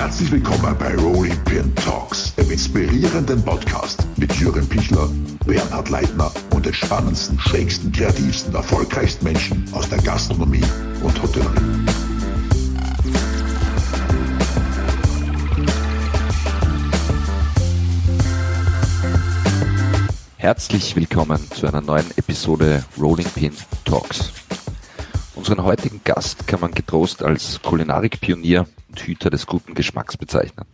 Herzlich willkommen bei Rolling Pin Talks, dem inspirierenden Podcast mit Jürgen Pichler, Bernhard Leitner und den spannendsten, schrägsten, kreativsten, erfolgreichsten Menschen aus der Gastronomie und Hotellerie. Herzlich willkommen zu einer neuen Episode Rolling Pin Talks. Unseren heutigen Gast kann man getrost als Kulinarikpionier und Hüter des guten Geschmacks bezeichnen.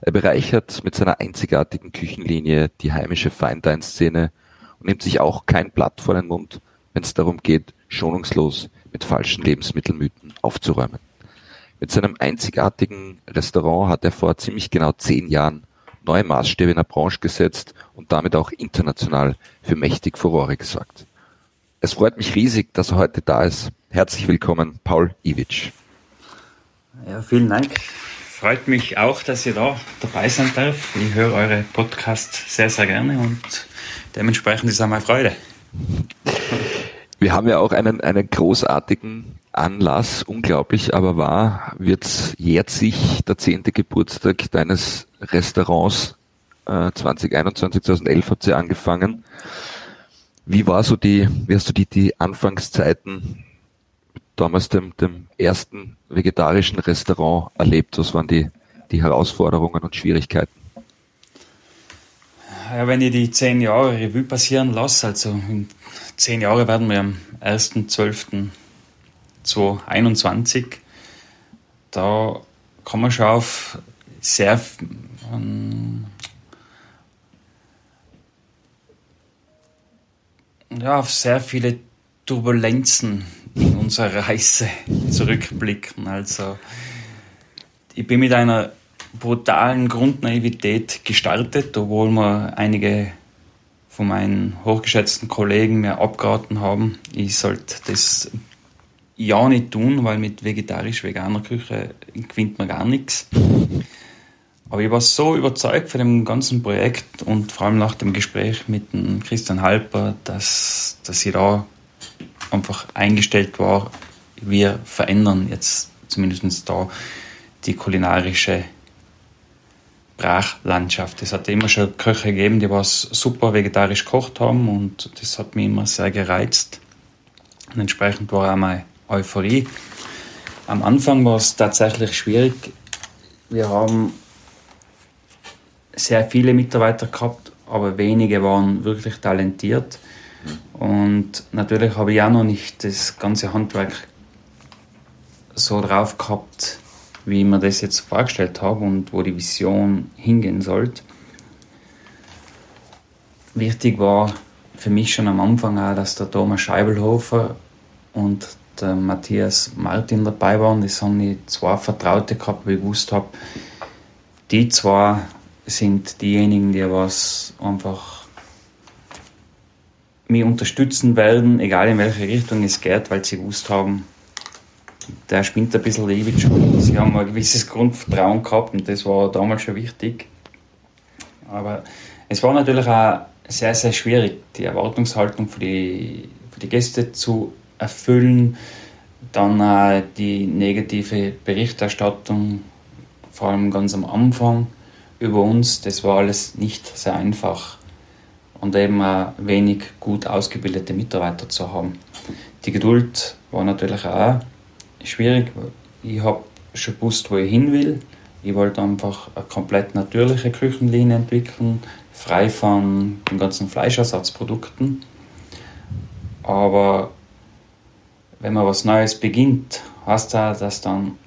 Er bereichert mit seiner einzigartigen Küchenlinie die heimische Feindein-Szene und nimmt sich auch kein Blatt vor den Mund, wenn es darum geht, schonungslos mit falschen Lebensmittelmythen aufzuräumen. Mit seinem einzigartigen Restaurant hat er vor ziemlich genau zehn Jahren neue Maßstäbe in der Branche gesetzt und damit auch international für mächtig Furore gesorgt. Es freut mich riesig, dass er heute da ist. Herzlich willkommen, Paul Iwitsch. Ja, vielen Dank. Freut mich auch, dass ihr da dabei sein darf. Ich höre eure Podcasts sehr, sehr gerne und dementsprechend ist es auch meine Freude. Wir haben ja auch einen, einen großartigen Anlass, unglaublich, aber wahr, wird jährt sich der zehnte Geburtstag deines Restaurants äh, 2021, 2011 habt ihr angefangen. Wie war so die, wie hast du die, die Anfangszeiten damals dem, dem ersten vegetarischen Restaurant erlebt? Was waren die, die Herausforderungen und Schwierigkeiten? Ja, wenn ich die zehn Jahre Revue passieren lasse, also in zehn Jahre werden wir am 1.12.2021, da kann man schon auf sehr ähm, ja, auf sehr viele Turbulenzen in unserer Reise zurückblicken. Also ich bin mit einer brutalen Grundnaivität gestartet, obwohl mir einige von meinen hochgeschätzten Kollegen mir abgeraten haben, ich sollte das ja nicht tun, weil mit vegetarisch-veganer Küche gewinnt man gar nichts. Aber ich war so überzeugt von dem ganzen Projekt und vor allem nach dem Gespräch mit dem Christian Halper, dass, dass ich da einfach eingestellt war, wir verändern jetzt zumindest da die kulinarische Brachlandschaft. Es hat immer schon Köche gegeben, die was super vegetarisch gekocht haben und das hat mich immer sehr gereizt. Und entsprechend war auch meine Euphorie. Am Anfang war es tatsächlich schwierig. Wir haben sehr viele Mitarbeiter gehabt, aber wenige waren wirklich talentiert. Und natürlich habe ich auch noch nicht das ganze Handwerk so drauf gehabt, wie ich mir das jetzt vorgestellt habe und wo die Vision hingehen sollte. Wichtig war für mich schon am Anfang auch, dass der Thomas Scheibelhofer und der Matthias Martin dabei waren. Das haben die zwei Vertraute gehabt, wie ich gewusst habe, die zwei sind diejenigen, die was einfach mich unterstützen werden, egal in welche Richtung es geht, weil sie gewusst haben, der spinnt ein bisschen ewig schon. Sie haben ein gewisses Grundvertrauen gehabt und das war damals schon wichtig. Aber es war natürlich auch sehr, sehr schwierig, die Erwartungshaltung für die, für die Gäste zu erfüllen. Dann auch die negative Berichterstattung, vor allem ganz am Anfang über uns, das war alles nicht sehr einfach. Und eben auch wenig gut ausgebildete Mitarbeiter zu haben. Die Geduld war natürlich auch schwierig. Ich habe schon gewusst, wo ich hin will. Ich wollte einfach eine komplett natürliche Küchenlinie entwickeln, frei von den ganzen Fleischersatzprodukten. Aber wenn man was Neues beginnt, heißt das, dass dann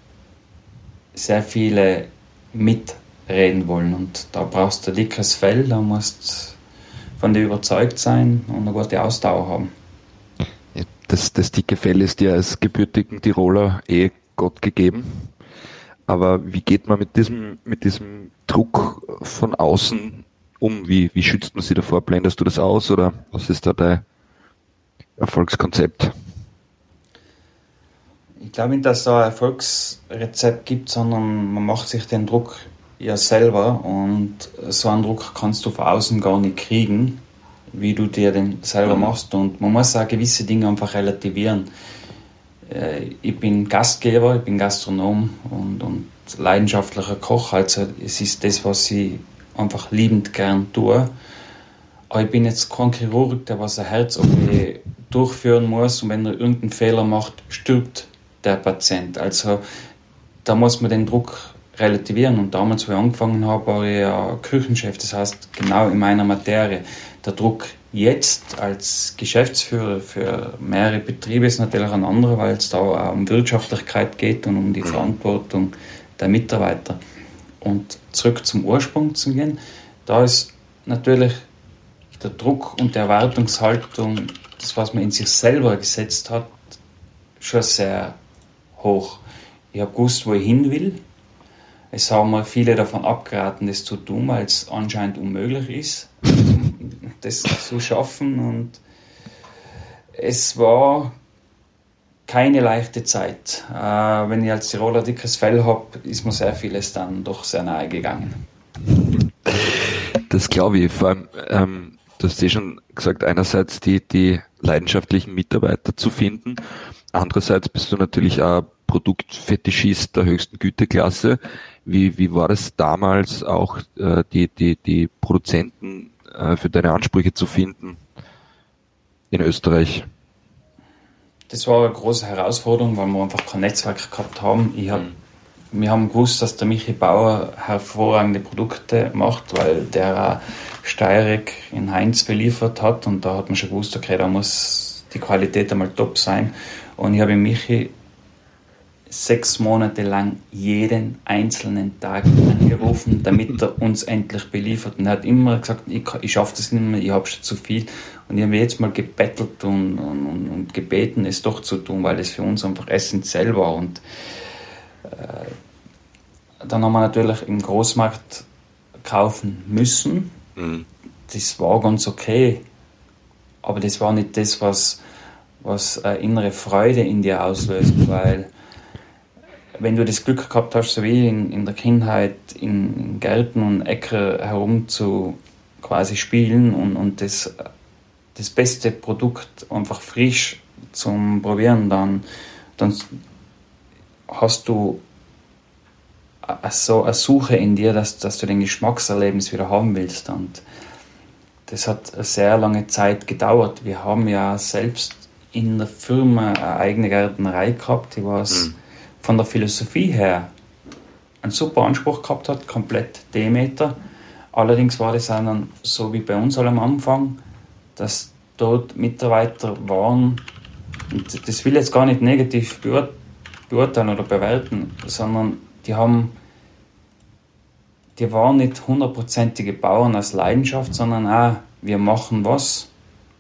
sehr viele mit reden wollen. Und da brauchst du ein dickes Fell, da musst von dir überzeugt sein und eine gute Ausdauer haben. das, das dicke Fell ist ja als gebürtigen Tiroler eh Gott gegeben. Aber wie geht man mit diesem, mit diesem Druck von außen um? Wie, wie schützt man sich davor? Blendest du das aus oder was ist da dein Erfolgskonzept? Ich glaube nicht, dass es da ein Erfolgsrezept gibt, sondern man macht sich den Druck ja selber und so einen Druck kannst du von außen gar nicht kriegen, wie du dir den selber mhm. machst und man muss auch gewisse Dinge einfach relativieren. Äh, ich bin Gastgeber, ich bin Gastronom und, und leidenschaftlicher Koch. Also es ist das, was ich einfach liebend gern tue. Aber ich bin jetzt kein Chirurg, der was ein Herz-OP durchführen muss und wenn er irgendeinen Fehler macht, stirbt der Patient. Also da muss man den Druck relativieren. Und damals, wo ich angefangen habe, war ich ja Küchenchef, das heißt genau in meiner Materie. Der Druck jetzt als Geschäftsführer für mehrere Betriebe ist natürlich ein anderer, weil es da auch um Wirtschaftlichkeit geht und um die mhm. Verantwortung der Mitarbeiter. Und zurück zum Ursprung zu gehen, da ist natürlich der Druck und die Erwartungshaltung, das, was man in sich selber gesetzt hat, schon sehr hoch. Ich habe gewusst, wo ich hin will. Es haben mir viele davon abgeraten, das zu tun, weil es anscheinend unmöglich ist, das zu schaffen. Und es war keine leichte Zeit. Äh, wenn ich als Tiroler dickes Fell habe, ist mir sehr vieles dann doch sehr nahe gegangen. Das glaube ich. Vor allem, ähm, du hast ja schon gesagt, einerseits die, die leidenschaftlichen Mitarbeiter zu finden, andererseits bist du natürlich auch Produktfetischist der höchsten Güteklasse. Wie, wie war es damals auch, äh, die, die, die Produzenten äh, für deine Ansprüche zu finden in Österreich? Das war eine große Herausforderung, weil wir einfach kein Netzwerk gehabt haben. Ich hab. Wir haben gewusst, dass der Michi Bauer hervorragende Produkte macht, weil der Steyrek in Heinz beliefert hat und da hat man schon gewusst, okay, da muss die Qualität einmal top sein. Und ich habe Michi sechs Monate lang jeden einzelnen Tag angerufen, damit er uns endlich beliefert. Und er hat immer gesagt, ich, ich schaffe das nicht mehr, ich habe schon zu viel. Und ich habe jetzt mal gebettelt und, und, und, gebeten, es doch zu tun, weil es für uns einfach essentiell war. Und äh, dann haben wir natürlich im Großmarkt kaufen müssen. Mhm. Das war ganz okay, aber das war nicht das, was, was eine innere Freude in dir auslöst, weil wenn du das Glück gehabt hast, so wie in, in der Kindheit in, Gärten und Äcker herum zu quasi spielen und, und das, das beste Produkt einfach frisch zum Probieren, dann, dann hast du so eine Suche in dir, dass, dass du den Geschmackserlebnis wieder haben willst. Und das hat eine sehr lange Zeit gedauert. Wir haben ja selbst in der Firma eine eigene Gärtnerei gehabt, die war. Mhm von der Philosophie her einen super Anspruch gehabt hat, komplett Demeter. Allerdings war das dann so wie bei uns am Anfang, dass dort Mitarbeiter waren, und das will ich jetzt gar nicht negativ beurteilen oder bewerten, sondern die haben, die waren nicht hundertprozentige Bauern aus Leidenschaft, sondern auch, wir machen was,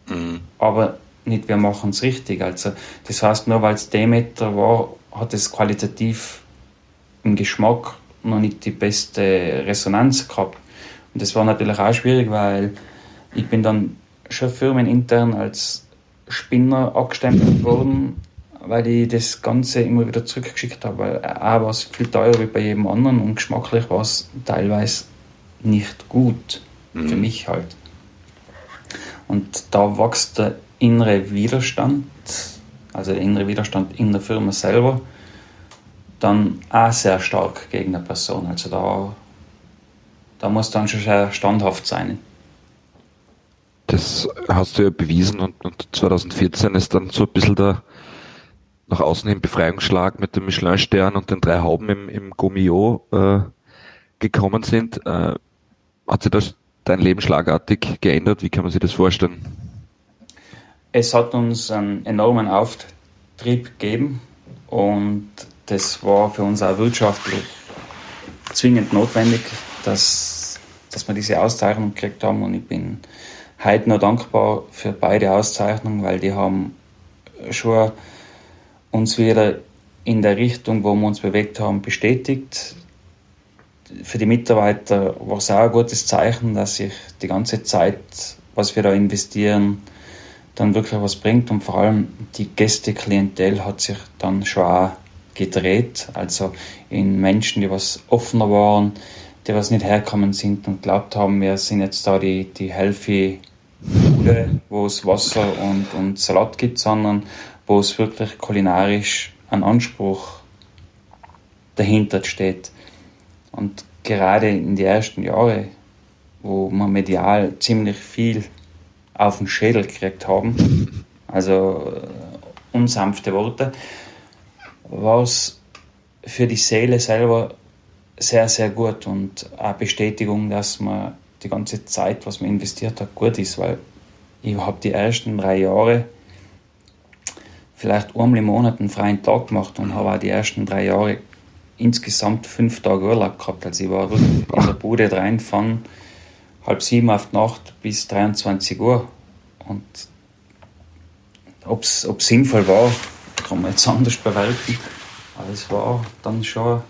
mhm. aber nicht wir machen es richtig. Also das heißt, nur weil es Demeter war, hat es qualitativ im Geschmack noch nicht die beste Resonanz gehabt. Und das war natürlich auch schwierig, weil ich bin dann schon firmenintern als Spinner abgestempelt worden, weil ich das Ganze immer wieder zurückgeschickt habe. Weil A war es viel teurer wie bei jedem anderen und geschmacklich war es teilweise nicht gut. Mhm. Für mich halt. Und da wächst der innere Widerstand also der innere Widerstand in der Firma selber, dann auch sehr stark gegen eine Person. Also da, da muss dann schon sehr standhaft sein. Das hast du ja bewiesen und, und 2014 ist dann so ein bisschen der nach außen hin Befreiungsschlag mit dem Michelin-Stern und den drei Hauben im, im Gomio äh, gekommen sind. Äh, hat sich das dein Leben schlagartig geändert? Wie kann man sich das vorstellen? Es hat uns einen enormen Auftrieb gegeben und das war für uns auch wirtschaftlich zwingend notwendig, dass, dass wir diese Auszeichnung gekriegt haben und ich bin heute noch dankbar für beide Auszeichnungen, weil die haben schon uns wieder in der Richtung, wo wir uns bewegt haben, bestätigt. Für die Mitarbeiter war es auch ein gutes Zeichen, dass sich die ganze Zeit, was wir da investieren, dann wirklich was bringt und vor allem die Gästeklientel hat sich dann schon auch gedreht, also in Menschen, die was offener waren, die was nicht herkommen sind und glaubt haben, wir sind jetzt da die, die healthy Bude, wo es Wasser und, und Salat gibt, sondern wo es wirklich kulinarisch ein Anspruch dahinter steht. Und gerade in den ersten Jahren, wo wir medial ziemlich viel auf den Schädel gekriegt haben, also äh, unsanfte Worte, war es für die Seele selber sehr, sehr gut und eine Bestätigung, dass man die ganze Zeit, was man investiert hat, gut ist, weil ich habe die ersten drei Jahre vielleicht einmal im Monat einen freien Tag gemacht und habe auch die ersten drei Jahre insgesamt fünf Tage Urlaub gehabt. Also ich war in der Bude rein halb sieben auf die Nacht bis 23 Uhr. Und ob es sinnvoll war, kann man jetzt anders bewerten. Aber es war dann schon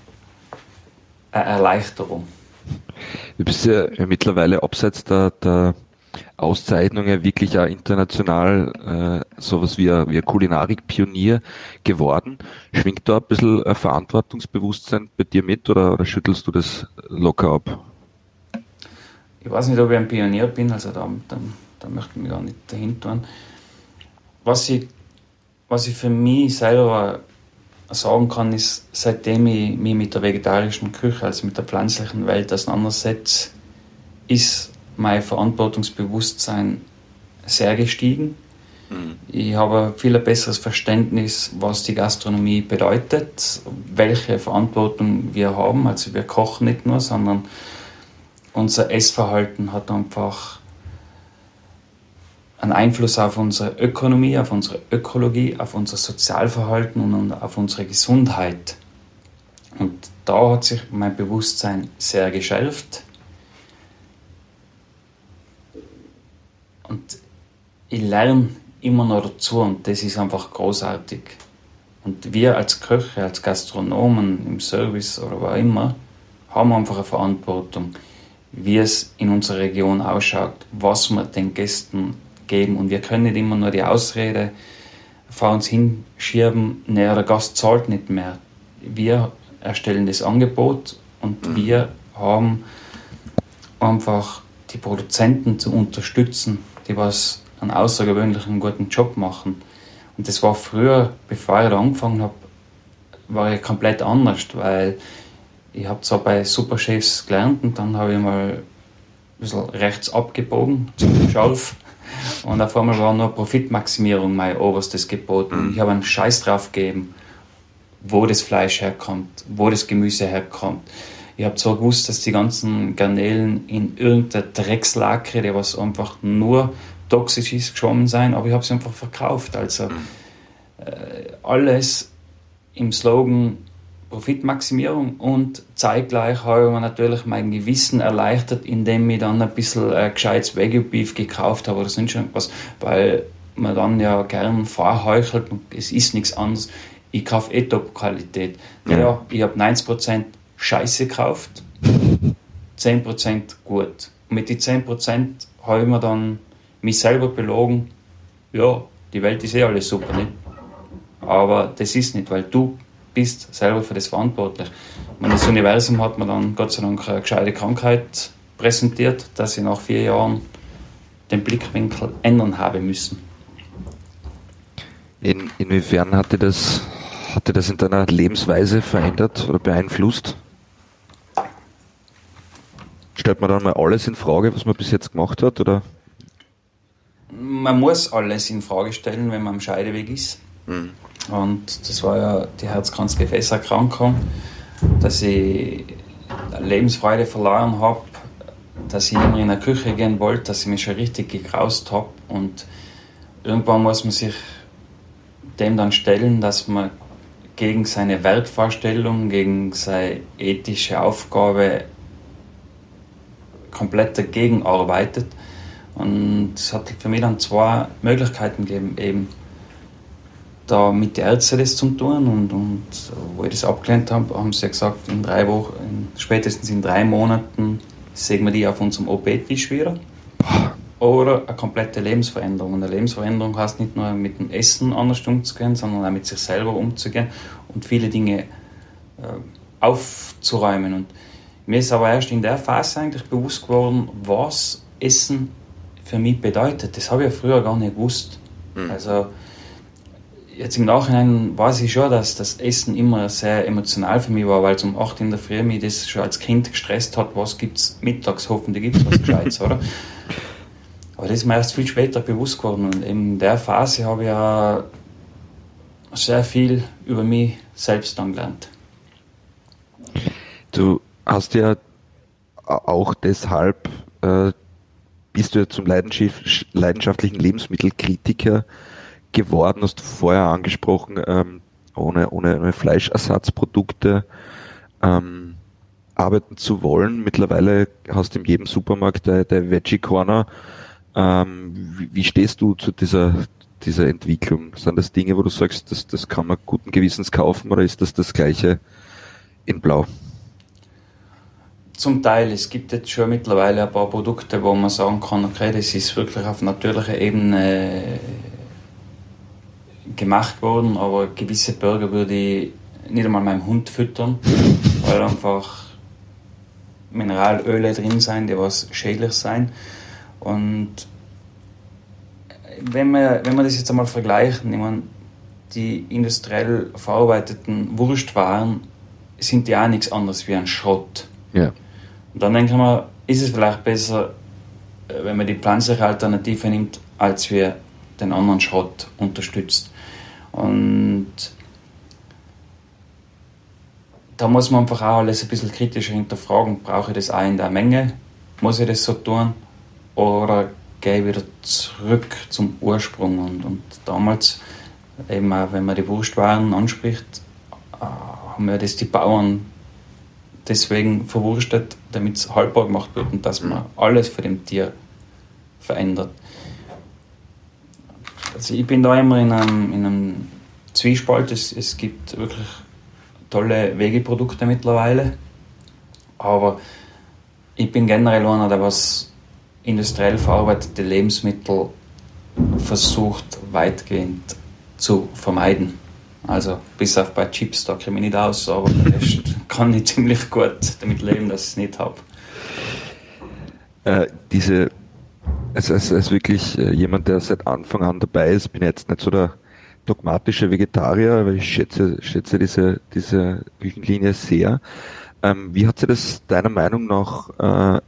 eine Erleichterung. Du bist ja mittlerweile abseits der, der Auszeichnungen wirklich auch international äh, sowas wie ein, wie ein Kulinarik-Pionier geworden. Schwingt da ein bisschen ein Verantwortungsbewusstsein bei dir mit oder, oder schüttelst du das locker ab? Ich weiß nicht, ob ich ein Pionier bin, also da, da, da möchte ich mich gar nicht dahinter tun. Was ich, was ich für mich selber sagen kann, ist, seitdem ich mich mit der vegetarischen Küche, also mit der pflanzlichen Welt auseinandersetze, ist mein Verantwortungsbewusstsein sehr gestiegen. Mhm. Ich habe viel besseres Verständnis, was die Gastronomie bedeutet, welche Verantwortung wir haben. Also wir kochen nicht nur, sondern unser Essverhalten hat einfach einen Einfluss auf unsere Ökonomie, auf unsere Ökologie, auf unser Sozialverhalten und auf unsere Gesundheit. Und da hat sich mein Bewusstsein sehr geschärft. Und ich lerne immer noch dazu und das ist einfach großartig. Und wir als Köche, als Gastronomen im Service oder wo immer, haben einfach eine Verantwortung, wie es in unserer Region ausschaut, was wir den Gästen geben. Und wir können nicht immer nur die Ausrede vor uns hinschieben, naja, der Gast zahlt nicht mehr. Wir erstellen das Angebot und mhm. wir haben einfach die Produzenten zu unterstützen, die was einen außergewöhnlichen guten Job machen. Und das war früher, bevor ich da angefangen habe, war ich komplett anders, weil ich habe zwar bei Superchefs gelernt und dann habe ich mal ein bisschen rechts abgebogen zum Schalf und auf einmal war nur Profitmaximierung mein oberstes Gebot. Und ich habe einen Scheiß drauf gegeben, wo das Fleisch herkommt, wo das Gemüse herkommt. Ich habe zwar gewusst, dass die ganzen Garnelen in irgendeiner Dreckslacke, die was einfach nur toxisch ist, geschwommen sein, aber ich habe sie einfach verkauft. Also äh, alles im Slogan Profitmaximierung und zeitgleich habe ich mir natürlich mein Gewissen erleichtert, indem ich dann ein bisschen äh, gescheites Wagyu-Beef gekauft habe oder sonst irgendwas, weil man dann ja gern vorheuchelt und es ist nichts anderes. Ich kaufe eh Top-Qualität. Ja. ja, ich habe 90% Scheiße gekauft, 10% gut. Und mit den 10% habe ich mir dann mich selber belogen, ja, die Welt ist eh alles super, nicht? Aber das ist nicht, weil du bist selber für das verantwortlich. Und das Universum hat mir dann Gott sei Dank eine gescheite Krankheit präsentiert, dass ich nach vier Jahren den Blickwinkel ändern habe müssen. In, inwiefern hatte das, hatte das in deiner Lebensweise verändert oder beeinflusst? Stellt man dann mal alles in Frage, was man bis jetzt gemacht hat? Oder? Man muss alles in Frage stellen, wenn man am Scheideweg ist. Mhm. Und das war ja die Herzkranzgefäßerkrankung, dass ich Lebensfreude verloren habe, dass ich immer in der Küche gehen wollte, dass ich mich schon richtig gekraust habe. Und irgendwann muss man sich dem dann stellen, dass man gegen seine Wertvorstellung, gegen seine ethische Aufgabe komplett dagegen arbeitet. Und es hat für mich dann zwei Möglichkeiten gegeben, eben da mit den Ärzten das zu tun und, und wo ich das abgelehnt habe, haben sie gesagt, in drei Wochen, spätestens in drei Monaten sehen wir die auf unserem OP-Tisch wieder. Oder eine komplette Lebensveränderung. Und eine Lebensveränderung heißt nicht nur mit dem Essen anders umzugehen, sondern auch mit sich selber umzugehen und viele Dinge äh, aufzuräumen. Und mir ist aber erst in der Phase eigentlich bewusst geworden, was Essen für mich bedeutet. Das habe ich ja früher gar nicht gewusst. Mhm. Also jetzt im Nachhinein weiß ich schon, dass das Essen immer sehr emotional für mich war, weil es um 8 in der Früh mich das schon als Kind gestresst hat, was gibt es mittags, hoffentlich gibt es was Gescheites, oder? Aber das ist mir erst viel später bewusst geworden und in der Phase habe ich ja sehr viel über mich selbst dann gelernt. Du hast ja auch deshalb, äh, bist du ja zum leidenschaftlichen Lebensmittelkritiker geworden, hast du vorher angesprochen, ähm, ohne, ohne, Fleischersatzprodukte ähm, arbeiten zu wollen. Mittlerweile hast du in jedem Supermarkt der, der Veggie Corner. Ähm, wie, wie, stehst du zu dieser, dieser Entwicklung? Sind das Dinge, wo du sagst, das, das kann man guten Gewissens kaufen oder ist das das gleiche in Blau? Zum Teil. Es gibt jetzt schon mittlerweile ein paar Produkte, wo man sagen kann, okay, das ist wirklich auf natürlicher Ebene gemacht worden, aber gewisse Burger würde ich nicht einmal meinem Hund füttern, weil einfach Mineralöle drin sein, die was schädlich sein. Und wenn wir, wenn wir das jetzt einmal vergleichen, ich meine, die industriell verarbeiteten Wurstwaren sind ja auch nichts anderes wie ein Schrott. Ja. Und dann denken wir, ist es vielleicht besser, äh, wenn man die pflanzliche Alternative nimmt, als wir den anderen Schrott unterstützt. Und da muss man einfach auch alles ein bisschen kritischer hinterfragen. Brauche ich das auch in der Menge? Muss ich das so tun? Oder gehe ich wieder zurück zum Ursprung? Und, und damals, eben auch wenn man die Wurstwaren anspricht, äh, haben wir das die Bauern deswegen verwurstet, damit es haltbar gemacht wird und dass man alles für dem Tier verändert. Also ich bin da immer in einem, in einem Zwiespalt. Es, es gibt wirklich tolle Wegeprodukte mittlerweile, aber ich bin generell einer, der was industriell verarbeitete Lebensmittel versucht weitgehend zu vermeiden. Also bis auf bei Chips, da komme ich nicht aus, aber der Rest kann ich ziemlich gut damit leben, dass ich es nicht habe. Äh, diese also als, als wirklich äh, jemand, der seit Anfang an dabei ist, bin jetzt nicht so der dogmatische Vegetarier, aber ich schätze, schätze diese, diese Küchenlinie sehr. Ähm, wie hat sich das deiner Meinung nach äh,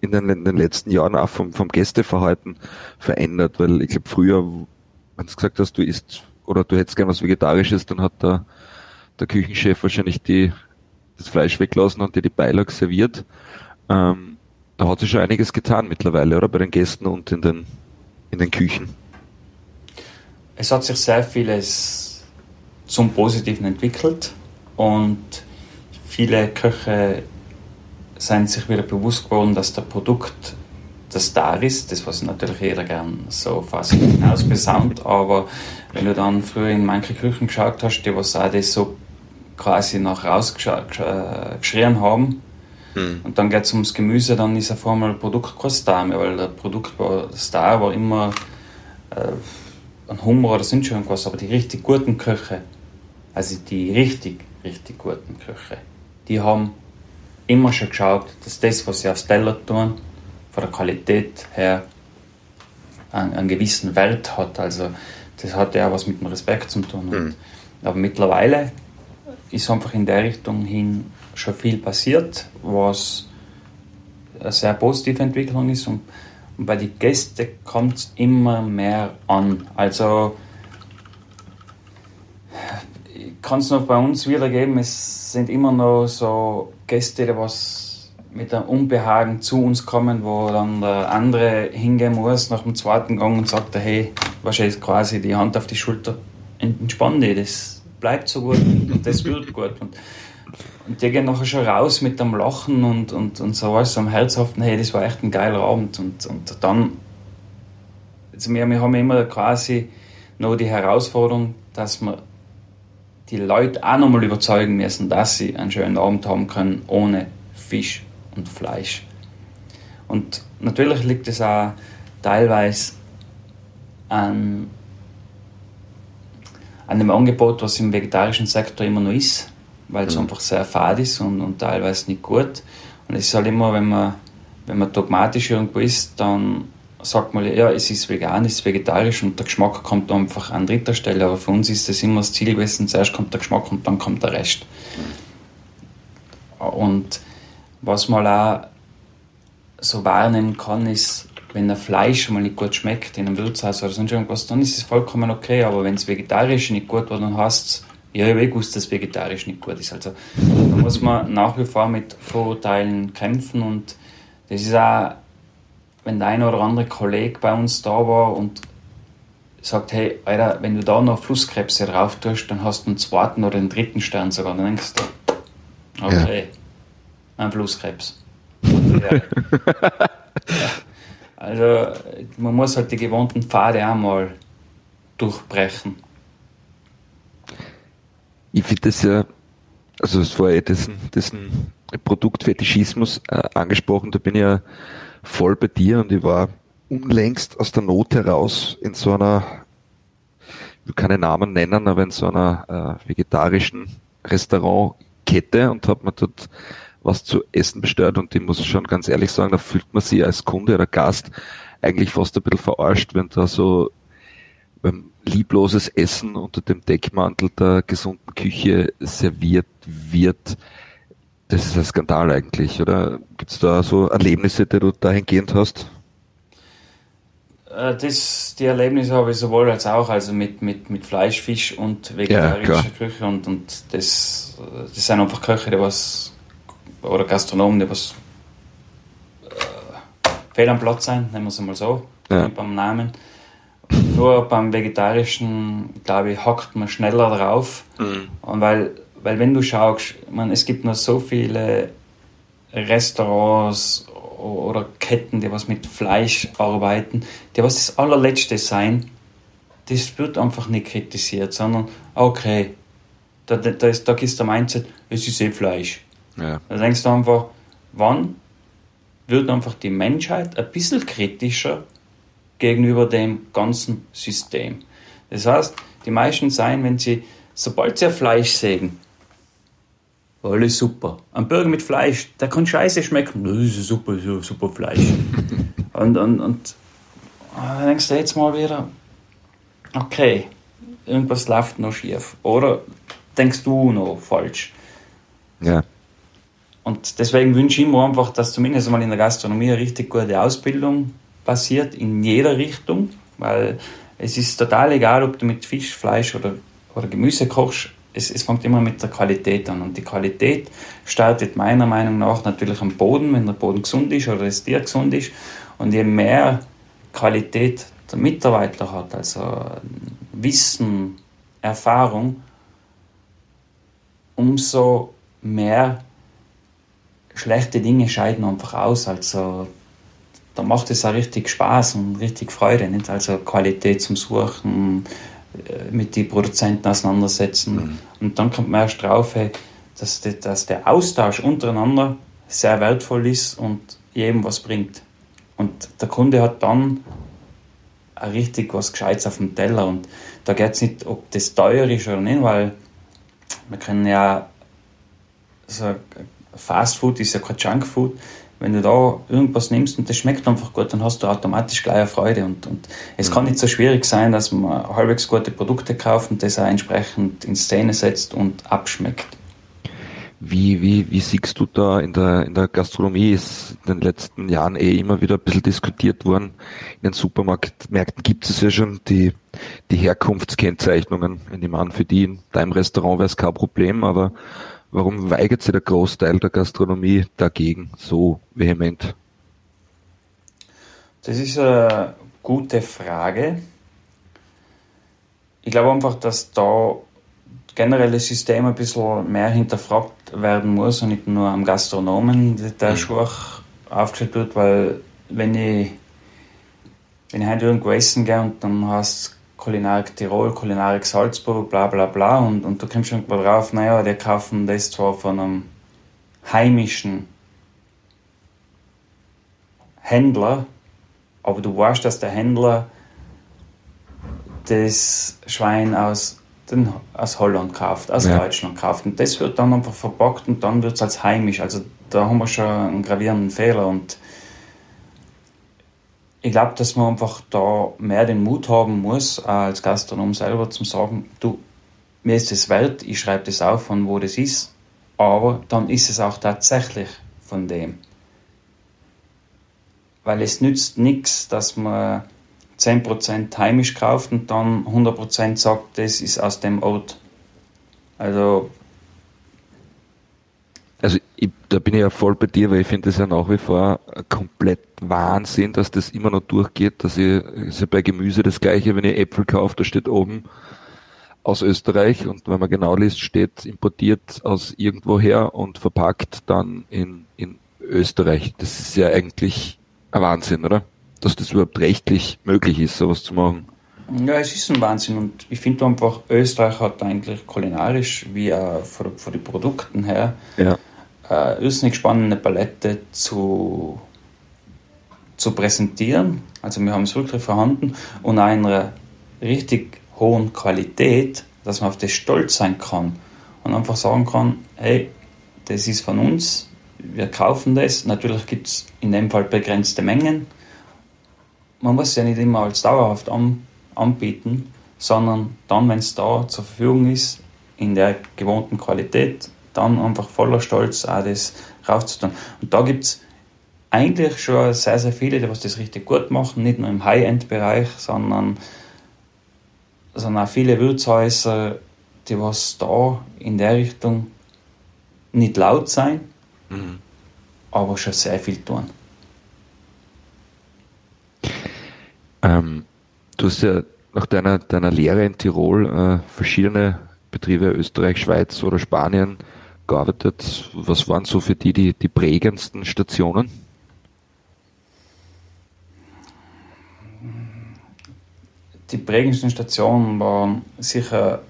in, den, in den letzten Jahren auch vom, vom Gästeverhalten verändert? Weil ich glaube, früher, wenn du gesagt hast, du isst oder du hättest gern was Vegetarisches, dann hat der, der Küchenchef wahrscheinlich die, das Fleisch weglassen und dir die Beilage serviert. Ähm, da hat sich schon einiges getan mittlerweile, oder? Bei den Gästen und in den, in den Küchen. Es hat sich sehr vieles zum Positiven entwickelt und viele Köche sind sich wieder bewusst geworden, dass der Produkt das da ist, das was natürlich jeder gern so fast hinausbesaumt, aber wenn du dann früher in manche Küchen geschaut hast, die was auch das so quasi nach rausgeschrien haben, Mhm. Und dann geht es ums Gemüse, dann ist auf einmal Produkt kein Star mehr, weil der Produkt war, der Star war immer äh, ein Hummer oder sonst irgendwas, aber die richtig guten Köche, also die richtig, richtig guten Köche, die haben immer schon geschaut, dass das, was sie aufs Teller tun, von der Qualität her einen, einen gewissen Wert hat. Also das hat ja auch was mit dem Respekt zu tun. Mhm. Aber mittlerweile ist einfach in der Richtung hin schon viel passiert, was eine sehr positive Entwicklung ist und, und bei den Gästen kommt es immer mehr an. Also kann es noch bei uns wiedergeben, es sind immer noch so Gäste, die was mit einem Unbehagen zu uns kommen, wo dann der andere hingehen muss nach dem zweiten Gang und sagt, hey, wahrscheinlich quasi die Hand auf die Schulter, entspann dich, das bleibt so gut und das wird gut. Und und die gehen nachher schon raus mit dem Lachen und, und, und so was, am herzhaften, hey, das war echt ein geiler Abend. Und, und dann, also wir, wir haben immer quasi noch die Herausforderung, dass wir die Leute auch nochmal überzeugen müssen, dass sie einen schönen Abend haben können ohne Fisch und Fleisch. Und natürlich liegt es auch teilweise an, an dem Angebot, was im vegetarischen Sektor immer noch ist weil es mhm. einfach sehr fad ist und, und teilweise nicht gut. Und es ist halt immer, wenn man, wenn man dogmatisch irgendwo ist, dann sagt man, ja, es ist vegan, es ist vegetarisch und der Geschmack kommt einfach an dritter Stelle. Aber für uns ist das immer das Ziel gewesen, zuerst kommt der Geschmack und dann kommt der Rest. Und was man auch so wahrnehmen kann, ist, wenn ein Fleisch mal nicht gut schmeckt in einem Wirtshaus oder sonst irgendwas, dann ist es vollkommen okay. Aber wenn es vegetarisch nicht gut war, dann heißt es, ich habe eh gewusst, dass vegetarisch nicht gut ist. Also da muss man nach wie vor mit Vorurteilen kämpfen und das ist auch, wenn der eine oder andere Kollege bei uns da war und sagt, hey, Alter, wenn du da noch Flusskrebse drauf tust, dann hast du einen zweiten oder einen dritten Stern sogar. Dann denkst du, okay, ja. ein Flusskrebs. ja. Also man muss halt die gewohnten Pfade auch mal durchbrechen. Ich finde das ja, also es war ja dessen, dessen Produktfetischismus äh, angesprochen, da bin ich ja voll bei dir und ich war unlängst aus der Not heraus in so einer, ich will keine Namen nennen, aber in so einer äh, vegetarischen Restaurantkette und habe mir dort was zu essen bestellt. Und ich muss schon ganz ehrlich sagen, da fühlt man sich als Kunde oder Gast eigentlich fast ein bisschen verarscht, wenn da so ähm, liebloses Essen unter dem Deckmantel der gesunden Küche serviert wird. Das ist ein Skandal eigentlich, oder? Gibt es da so Erlebnisse, die du dahingehend hast? Äh, das, die Erlebnisse habe ich sowohl als auch, also mit, mit, mit Fleisch, Fisch und vegetarischer ja, Küche und, und das, das sind einfach Köche, die was, oder Gastronomen, die was äh, fehl am Platz sein, nennen wir es mal so, ja. beim Namen. Nur beim Vegetarischen, glaube ich, hackt man schneller drauf. Mhm. Und weil, weil wenn du schaust, man, es gibt noch so viele Restaurants oder Ketten, die was mit Fleisch arbeiten, die was das allerletzte sein, das wird einfach nicht kritisiert, sondern okay, da, da, ist, da ist der Mindset, es ist eh Fleisch. Ja. Da denkst du einfach, wann wird einfach die Menschheit ein bisschen kritischer gegenüber dem ganzen System. Das heißt, die meisten sein, wenn sie, sobald sie Fleisch sägen, alles super. Ein Burger mit Fleisch, der kann scheiße schmecken. Das ist super, super Fleisch. und, und, und ah, dann denkst du jetzt mal wieder, okay, irgendwas läuft noch schief. Oder denkst du noch falsch? Ja. Und deswegen wünsche ich mir einfach, dass zumindest mal in der Gastronomie eine richtig gute Ausbildung passiert in jeder Richtung, weil es ist total egal, ob du mit Fisch, Fleisch oder, oder Gemüse kochst. Es, es fängt immer mit der Qualität an. Und die Qualität startet meiner Meinung nach natürlich am Boden, wenn der Boden gesund ist oder das Tier gesund ist. Und je mehr Qualität der Mitarbeiter hat, also Wissen, Erfahrung, umso mehr schlechte Dinge scheiden einfach aus. Also da macht es auch richtig Spaß und richtig Freude. Nicht? Also Qualität zum Suchen, äh, mit den Produzenten auseinandersetzen. Mhm. Und dann kommt man erst drauf, hey, dass, die, dass der Austausch untereinander sehr wertvoll ist und jedem was bringt. Und der Kunde hat dann auch richtig was Gescheites auf dem Teller. Und da geht es nicht, ob das teuer ist oder nicht, weil wir können ja so Fast Food ist ja kein Junk Food wenn du da irgendwas nimmst und das schmeckt einfach gut, dann hast du automatisch gleich eine Freude. Und, und es mhm. kann nicht so schwierig sein, dass man halbwegs gute Produkte kauft und das auch entsprechend in Szene setzt und abschmeckt. Wie, wie, wie siehst du da in der, in der Gastronomie? Ist in den letzten Jahren eh immer wieder ein bisschen diskutiert worden. In den Supermärkten gibt es ja schon die, die Herkunftskennzeichnungen. Ich nehme an, für die in deinem Restaurant wäre es kein Problem, aber Warum weigert sich der Großteil der Gastronomie dagegen so vehement? Das ist eine gute Frage. Ich glaube einfach, dass da generell das System ein bisschen mehr hinterfragt werden muss und nicht nur am Gastronomen der mhm. Schwach aufgestellt wird, weil wenn ich, wenn ich heute irgendwo essen gehe und dann hast Kulinarik Tirol, Kulinarik Salzburg, bla bla bla. Und, und du kommst schon mal drauf, naja, die kaufen das zwar von einem heimischen Händler, aber du weißt, dass der Händler das Schwein aus, den, aus Holland kauft, aus ja. Deutschland kauft. Und das wird dann einfach verpackt und dann wird es als heimisch. Also da haben wir schon einen gravierenden Fehler. Und ich glaube, dass man einfach da mehr den Mut haben muss, als Gastronom selber zu sagen, du, mir ist es wert, ich schreibe das auf, von wo das ist, aber dann ist es auch tatsächlich von dem. Weil es nützt nichts, dass man 10% heimisch kauft und dann 100% sagt, das ist aus dem Ort. Also ich, da bin ich ja voll bei dir, weil ich finde es ja nach wie vor komplett Wahnsinn, dass das immer noch durchgeht, dass ich, ist ja bei Gemüse das gleiche, wenn ich Äpfel kaufe, da steht oben aus Österreich und wenn man genau liest, steht importiert aus irgendwoher und verpackt dann in, in Österreich. Das ist ja eigentlich ein Wahnsinn, oder? Dass das überhaupt rechtlich möglich ist, sowas zu machen. Ja, es ist ein Wahnsinn und ich finde einfach, Österreich hat eigentlich kulinarisch wie auch von, von den Produkten her ja äh, irrsinnig spannende Palette zu, zu präsentieren. Also wir haben es wirklich vorhanden und einer richtig hohen Qualität, dass man auf das stolz sein kann und einfach sagen kann, hey, das ist von uns, wir kaufen das. Natürlich gibt es in dem Fall begrenzte Mengen. Man muss es ja nicht immer als dauerhaft an, anbieten, sondern dann, wenn es da zur Verfügung ist, in der gewohnten Qualität, dann einfach voller Stolz auch das rauszutun. Und da gibt es eigentlich schon sehr, sehr viele, die was das richtig gut machen, nicht nur im High-End-Bereich, sondern, sondern auch viele Wirtshäuser, die was da in der Richtung nicht laut sein, mhm. aber schon sehr viel tun. Ähm, du hast ja nach deiner, deiner Lehre in Tirol äh, verschiedene Betriebe, Österreich, Schweiz oder Spanien, gearbeitet. Was waren so für die die, die prägendsten Stationen? Die prägendsten Stationen waren sicher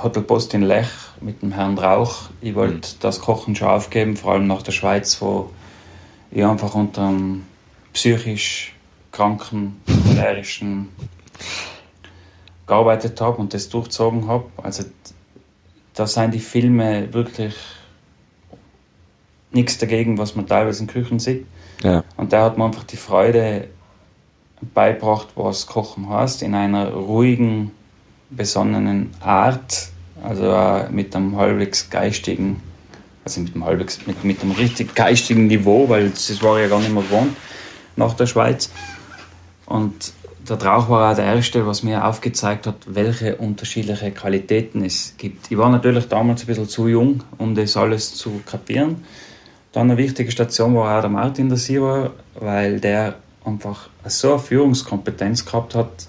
Hotel Post in Lech mit dem Herrn Rauch. Ich wollte mhm. das Kochen schon aufgeben, vor allem nach der Schweiz, wo ich einfach unter einem psychisch kranken, cholerischen gearbeitet habe und das durchzogen habe. Also da sind die Filme wirklich nichts dagegen, was man teilweise in Küchen sieht. Ja. Und da hat man einfach die Freude beibracht, was Kochen heißt, in einer ruhigen, besonnenen Art, also mit einem halbwegs geistigen, also mit einem halbwegs, mit, mit einem richtig geistigen Niveau, weil das war ja gar nicht mehr gewohnt nach der Schweiz. Und der Rauch war auch der erste, was mir aufgezeigt hat, welche unterschiedliche Qualitäten es gibt. Ich war natürlich damals ein bisschen zu jung, um das alles zu kapieren. Dann eine wichtige Station war auch der Martin der Sieber, weil der einfach so eine Führungskompetenz gehabt hat,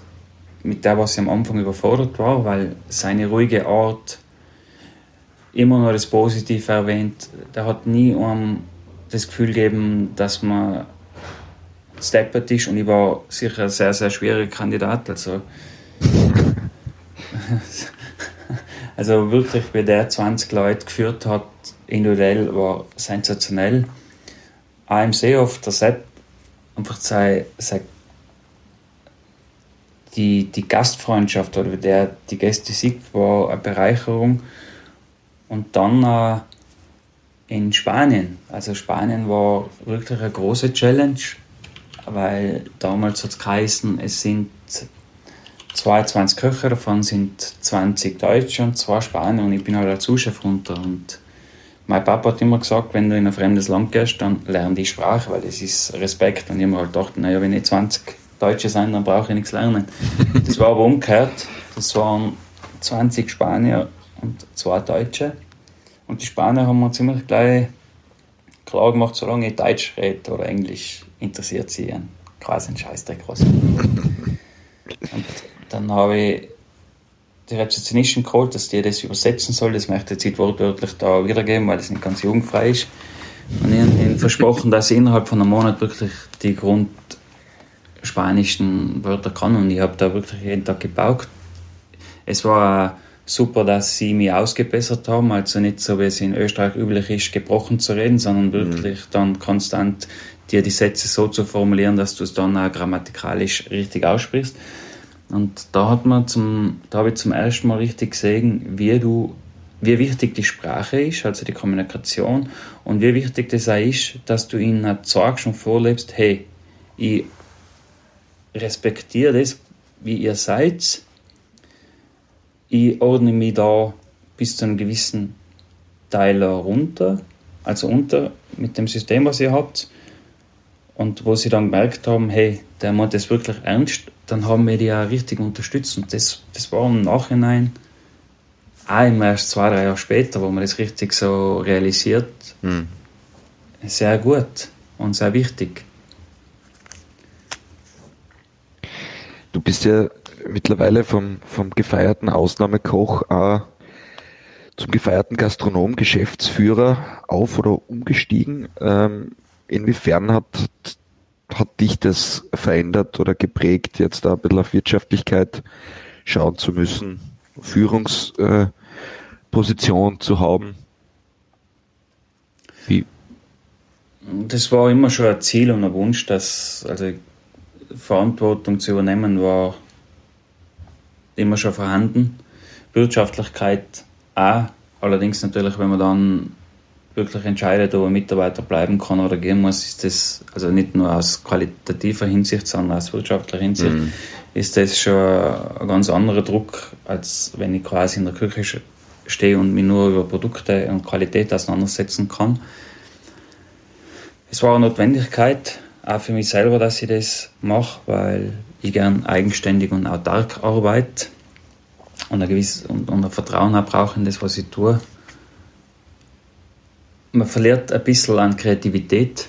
mit der was ich am Anfang überfordert war, weil seine ruhige Art immer nur das Positive erwähnt. Der hat nie um das Gefühl gegeben, dass man steppert ist und ich war sicher ein sehr, sehr schwieriger Kandidat. Also, also wirklich, wie der 20 Leute geführt hat, individuell war sensationell. Auch im Seehof, der Sepp, einfach sei, sei die, die Gastfreundschaft oder wie der die Gäste sieht, war eine Bereicherung. Und dann äh, in Spanien. Also Spanien war wirklich eine große Challenge weil damals hat es geheißen, es sind 22 Köche, davon sind 20 Deutsche und zwei Spanier. Und ich bin halt als Zuschef runter und mein Papa hat immer gesagt, wenn du in ein fremdes Land gehst, dann lern die Sprache, weil das ist Respekt. Und ich habe halt gedacht, naja, wenn ich 20 Deutsche sind, dann brauche ich nichts lernen. Das war aber umgekehrt, das waren 20 Spanier und zwei Deutsche. Und die Spanier haben mir ziemlich gleich klar gemacht, solange ich Deutsch rede oder Englisch, interessiert sie einen quasi einen Scheißdreck was. Und dann habe ich die Rezeptionistin geholt, dass die das übersetzen soll. Das möchte ich jetzt wortwörtlich da wiedergeben, weil das nicht ganz jugendfrei ist. Und ich habe ihnen versprochen, dass ich innerhalb von einem Monat wirklich die grundspanischen Wörter kann. Und ich habe da wirklich jeden Tag gebaut. Es war super, dass sie mich ausgebessert haben. Also nicht so, wie es in Österreich üblich ist, gebrochen zu reden, sondern wirklich mhm. dann konstant dir die Sätze so zu formulieren, dass du es dann auch grammatikalisch richtig aussprichst. Und da hat man zum, da habe ich zum ersten Mal richtig gesehen, wie du, wie wichtig die Sprache ist, also die Kommunikation, und wie wichtig das auch ist, dass du ihnen sagst und vorlebst, hey, ich respektiere das, wie ihr seid. Ich ordne mich da bis zu einem gewissen Teil runter, also unter mit dem System, was ihr habt. Und wo sie dann gemerkt haben, hey, der meint das wirklich ernst, dann haben wir die auch richtig unterstützt. Und das, das war im Nachhinein, auch immer erst zwei, drei Jahre später, wo man das richtig so realisiert, mhm. sehr gut und sehr wichtig. Du bist ja mittlerweile vom, vom gefeierten Ausnahmekoch äh, zum gefeierten Gastronom, Geschäftsführer auf oder umgestiegen. Ähm, inwiefern hat, hat dich das verändert oder geprägt, jetzt da ein bisschen auf Wirtschaftlichkeit schauen zu müssen, Führungsposition äh, zu haben? Wie? Das war immer schon ein Ziel und ein Wunsch, dass also Verantwortung zu übernehmen war immer schon vorhanden. Wirtschaftlichkeit auch. Allerdings natürlich, wenn man dann wirklich entscheidet, ob ein Mitarbeiter bleiben kann oder gehen muss, ist das, also nicht nur aus qualitativer Hinsicht, sondern aus wirtschaftlicher Hinsicht, mhm. ist das schon ein ganz anderer Druck, als wenn ich quasi in der Küche stehe und mich nur über Produkte und Qualität auseinandersetzen kann. Es war eine Notwendigkeit, auch für mich selber, dass ich das mache, weil ich gern eigenständig und autark arbeite und ein gewisses und, und ein Vertrauen auch brauche in das, was ich tue man verliert ein bisschen an Kreativität,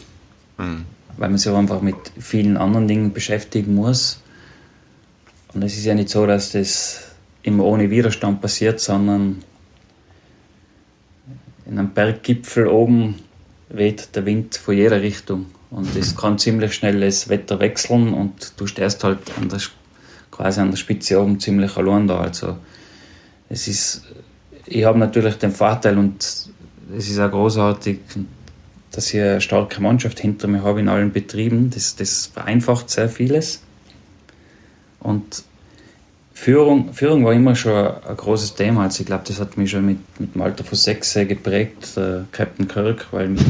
mhm. weil man sich einfach mit vielen anderen Dingen beschäftigen muss. Und es ist ja nicht so, dass das immer ohne Widerstand passiert, sondern in einem Berggipfel oben weht der Wind von jeder Richtung. Und es kann ziemlich schnell das Wetter wechseln und du stehst halt an der, quasi an der Spitze oben ziemlich allein da. Also es ist, ich habe natürlich den Vorteil und es ist auch großartig, dass ich eine starke Mannschaft hinter mir habe in allen Betrieben. Das, das vereinfacht sehr vieles. Und Führung, Führung war immer schon ein großes Thema. Also ich glaube, das hat mich schon mit, mit dem Alter von sechs geprägt, äh, Captain Kirk, weil mich,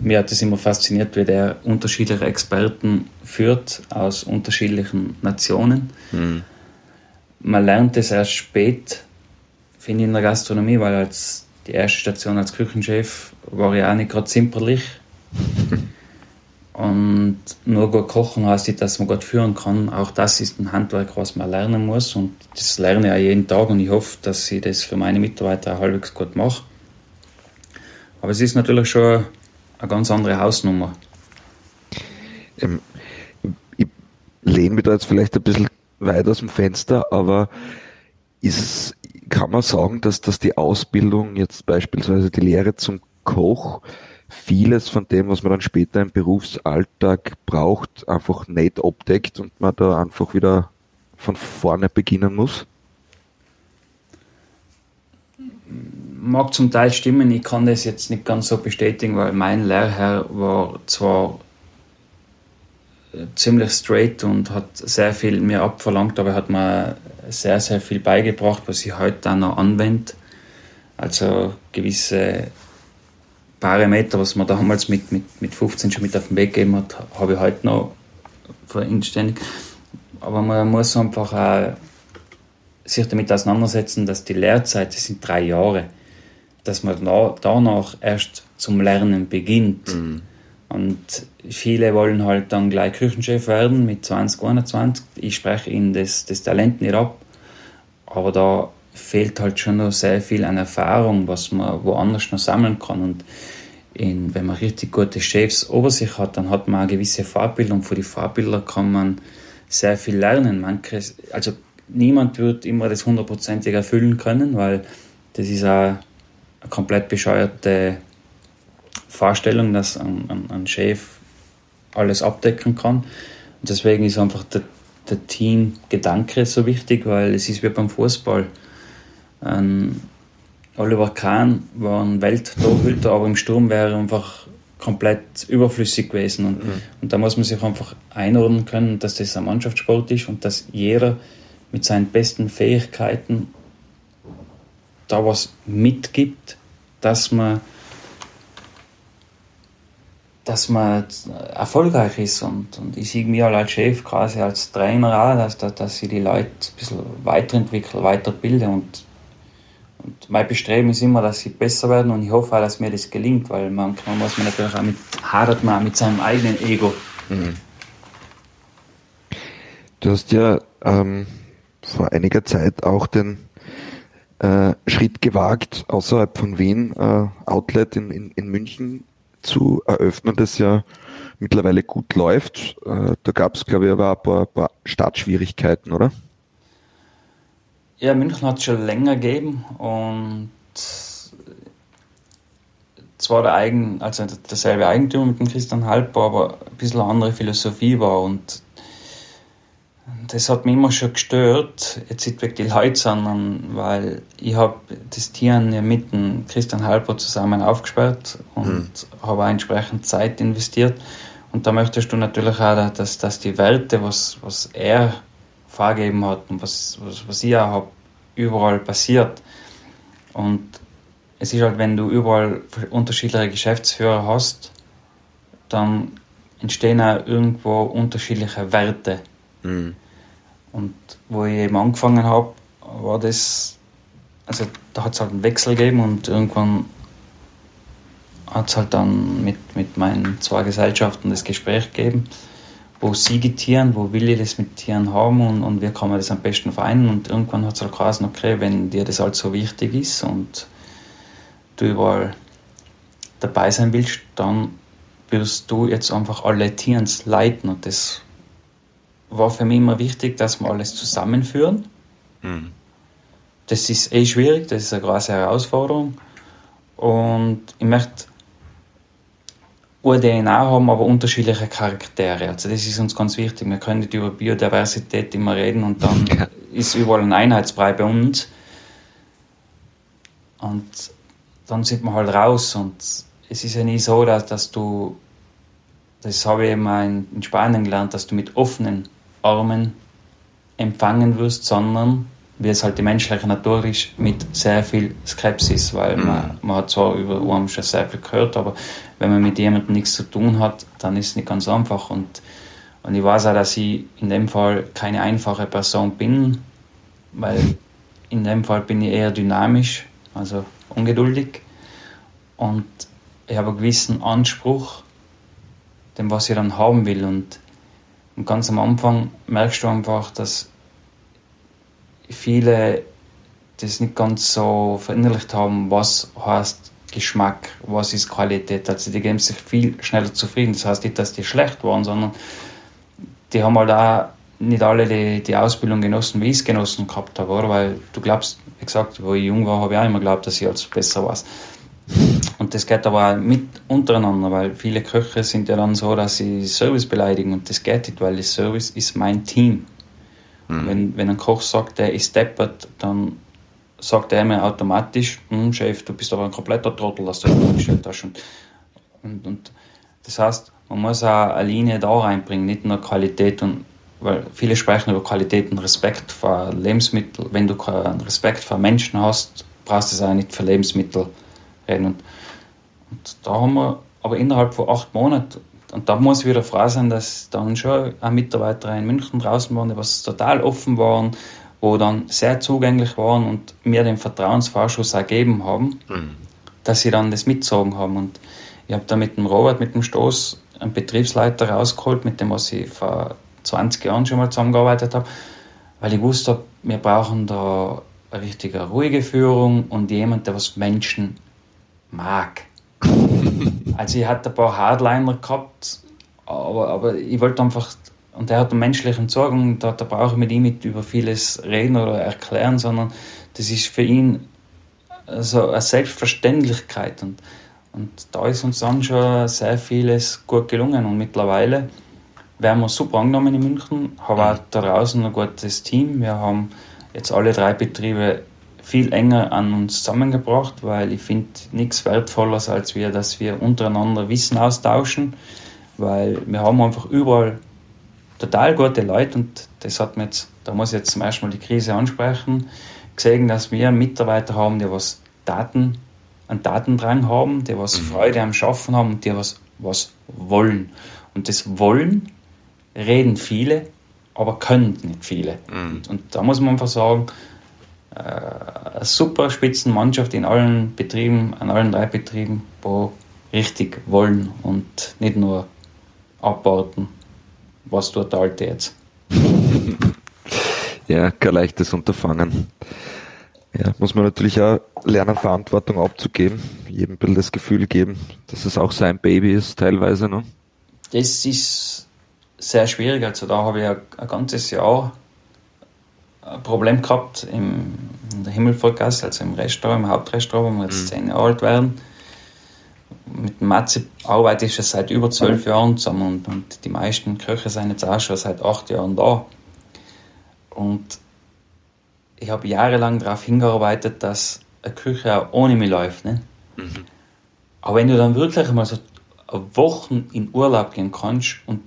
mir hat es immer fasziniert, wie der unterschiedliche Experten führt aus unterschiedlichen Nationen. Mhm. Man lernt es erst spät, finde ich, in der Gastronomie, weil als die erste Station als Küchenchef war ich auch nicht gerade zimperlich. Und nur gut kochen heißt nicht, dass man gut führen kann. Auch das ist ein Handwerk, was man lernen muss. Und das lerne ich auch jeden Tag und ich hoffe, dass ich das für meine Mitarbeiter halbwegs gut mache. Aber es ist natürlich schon eine ganz andere Hausnummer. Ähm, ich lehne mich da jetzt vielleicht ein bisschen weit aus dem Fenster, aber ist es kann man sagen, dass, dass die Ausbildung, jetzt beispielsweise die Lehre zum Koch, vieles von dem, was man dann später im Berufsalltag braucht, einfach nicht abdeckt und man da einfach wieder von vorne beginnen muss? Mag zum Teil stimmen, ich kann das jetzt nicht ganz so bestätigen, weil mein Lehrherr war zwar ziemlich straight und hat sehr viel mir abverlangt, aber er hat mir sehr, sehr viel beigebracht, was ich heute auch noch anwende. Also gewisse Parameter, was man damals mit, mit, mit 15 schon mit auf den Weg gegeben hat, habe ich heute noch ständig. Aber man muss einfach auch sich damit auseinandersetzen, dass die Lehrzeit, das sind drei Jahre, dass man danach erst zum Lernen beginnt. Mhm. Und viele wollen halt dann gleich Küchenchef werden mit 20, 21. Ich spreche ihnen das, das Talent nicht ab. Aber da fehlt halt schon noch sehr viel an Erfahrung, was man woanders noch sammeln kann. Und in, wenn man richtig gute Chefs über sich hat, dann hat man eine gewisse Vorbilder von den Vorbildern kann man sehr viel lernen. Manche, also niemand wird immer das hundertprozentig erfüllen können, weil das ist auch eine komplett bescheuerte Vorstellung, dass ein, ein, Chef alles abdecken kann. Und deswegen ist einfach der, der Teamgedanke so wichtig, weil es ist wie beim Fußball. Ähm, Oliver Kahn war ein Welttorhüter, aber im Sturm wäre er einfach komplett überflüssig gewesen. Und, mhm. und da muss man sich einfach einordnen können, dass das ein Mannschaftssport ist und dass jeder mit seinen besten Fähigkeiten da was mitgibt, dass man dass man erfolgreich ist und, und ich sehe mich als Chef quasi als Trainer auch, dass, dass, dass ich die Leute ein bisschen weiterentwickle, weiterbilde und, und mein Bestreben ist immer, dass sie besser werden und ich hoffe auch, dass mir das gelingt, weil manchmal muss man natürlich auch mit, hadert man mit seinem eigenen Ego. Mhm. Du hast ja ähm, vor einiger Zeit auch den äh, Schritt gewagt, außerhalb von Wien äh, Outlet in, in, in München zu eröffnen, das ja mittlerweile gut läuft. Äh, da gab es, glaube ich, aber ein paar, paar Startschwierigkeiten, oder? Ja, München hat es schon länger gegeben und zwar der Eigen, also derselbe Eigentümer mit dem Christian Halper, aber ein bisschen andere Philosophie war und das hat mich immer schon gestört, jetzt nicht wegen die Leute, sondern weil ich habe das Tieren ja mit dem Christian Halper zusammen aufgesperrt und mhm. habe auch entsprechend Zeit investiert. Und da möchtest du natürlich auch, dass, dass die Werte, was, was er vorgegeben hat und was, was, was ich auch habe, überall passiert. Und es ist halt, wenn du überall unterschiedliche Geschäftsführer hast, dann entstehen auch irgendwo unterschiedliche Werte. Mhm. Und wo ich eben angefangen habe, war das, also da hat es halt einen Wechsel gegeben und irgendwann hat es halt dann mit, mit meinen zwei Gesellschaften das Gespräch gegeben, wo sie die Tieren, wo will ich das mit Tieren haben und, und wie kann man das am besten vereinen? Und irgendwann hat es halt geheißen, okay, wenn dir das halt so wichtig ist und du überall dabei sein willst, dann wirst du jetzt einfach alle Tiers leiten und das war für mich immer wichtig, dass wir alles zusammenführen. Mhm. Das ist eh schwierig, das ist eine große Herausforderung. Und ich möchte eine DNA haben, aber unterschiedliche Charaktere. Also das ist uns ganz wichtig. Wir können nicht über Biodiversität immer reden und dann ja. ist überall ein Einheitsbrei bei uns. Und dann sind wir halt raus und es ist ja nie so, dass, dass du, das habe ich eben in Spanien gelernt, dass du mit offenen Armen empfangen wirst, sondern wie es halt die menschliche Natur ist, mit sehr viel Skepsis, weil mhm. man, man hat zwar über Urm schon sehr viel gehört, aber wenn man mit jemandem nichts zu tun hat, dann ist es nicht ganz einfach. Und, und ich weiß auch, dass ich in dem Fall keine einfache Person bin, weil in dem Fall bin ich eher dynamisch, also ungeduldig. Und ich habe einen gewissen Anspruch, dem was ich dann haben will. Und und ganz am Anfang merkst du einfach, dass viele das nicht ganz so verinnerlicht haben, was heißt Geschmack, was ist Qualität. Also die geben sich viel schneller zufrieden. Das heißt nicht, dass die schlecht waren, sondern die haben halt auch nicht alle die, die Ausbildung genossen, wie ich es genossen gehabt habe, oder? Weil du glaubst, wie gesagt, wo ich jung war, habe ich auch immer geglaubt, dass ich als besser war. Und das geht aber auch mit untereinander, weil viele Köche sind ja dann so, dass sie Service beleidigen und das geht nicht, weil das Service ist mein Team. Mhm. Wenn, wenn ein Koch sagt, der ist deppert, dann sagt er mir automatisch, hm, Chef, du bist aber ein kompletter Trottel, dass du das umgestellt hast. Und, und, und das heißt, man muss auch eine Linie da reinbringen, nicht nur Qualität und weil viele sprechen über Qualität und Respekt vor Lebensmitteln. Wenn du keinen Respekt vor Menschen hast, brauchst du es auch nicht für Lebensmittel reden. Und, und da haben wir aber innerhalb von acht Monaten, und da muss ich wieder froh sein, dass dann schon auch Mitarbeiter in München draußen waren, die was total offen waren, wo dann sehr zugänglich waren und mir den Vertrauensvorschuss ergeben haben, mhm. dass sie dann das mitzogen haben. Und ich habe da mit dem Robert, mit dem Stoß, einen Betriebsleiter rausgeholt, mit dem was ich vor 20 Jahren schon mal zusammengearbeitet habe, weil ich wusste, wir brauchen da eine richtige ruhige Führung und jemand, der was Menschen mag. also ich hatte ein paar Hardliner gehabt, aber, aber ich wollte einfach, und er hat einen menschlichen Zugang, da, da brauche ich mit ihm nicht über vieles reden oder erklären, sondern das ist für ihn so eine Selbstverständlichkeit. Und, und da ist uns dann schon sehr vieles gut gelungen. Und mittlerweile werden wir super angenommen in München, haben auch da draußen ein gutes Team, wir haben jetzt alle drei Betriebe viel enger an uns zusammengebracht, weil ich finde nichts wertvolleres, als wir, dass wir untereinander Wissen austauschen, weil wir haben einfach überall total gute Leute und das hat mir jetzt, da muss ich jetzt zum ersten Mal die Krise ansprechen, gesehen, dass wir Mitarbeiter haben, die was Daten einen Datendrang haben, die was mhm. Freude am Schaffen haben und die was, was wollen. Und das Wollen reden viele, aber können nicht viele. Mhm. Und, und, da muss man einfach sagen, eine super Spitzenmannschaft in allen Betrieben, an allen drei Betrieben, wo richtig wollen und nicht nur abwarten, was tut der Alte jetzt. ja, kein leichtes Unterfangen. Ja, muss man natürlich auch lernen, Verantwortung abzugeben, jedem ein bisschen das Gefühl geben, dass es auch sein Baby ist, teilweise. Ne? Das ist sehr schwierig. Also da habe ich ein, ein ganzes Jahr ein Problem gehabt im, in der Himmelvollgasse, also im Restaurant, im Hauptrestaurant, wo wir jetzt mhm. zehn Jahre alt werden. Mit dem Matze arbeite ich schon seit über zwölf Jahren zusammen und, und die meisten Köche sind jetzt auch schon seit acht Jahren da. Und ich habe jahrelang darauf hingearbeitet, dass eine Küche auch ohne mich läuft. Ne? Mhm. Aber wenn du dann wirklich mal so Wochen in Urlaub gehen kannst und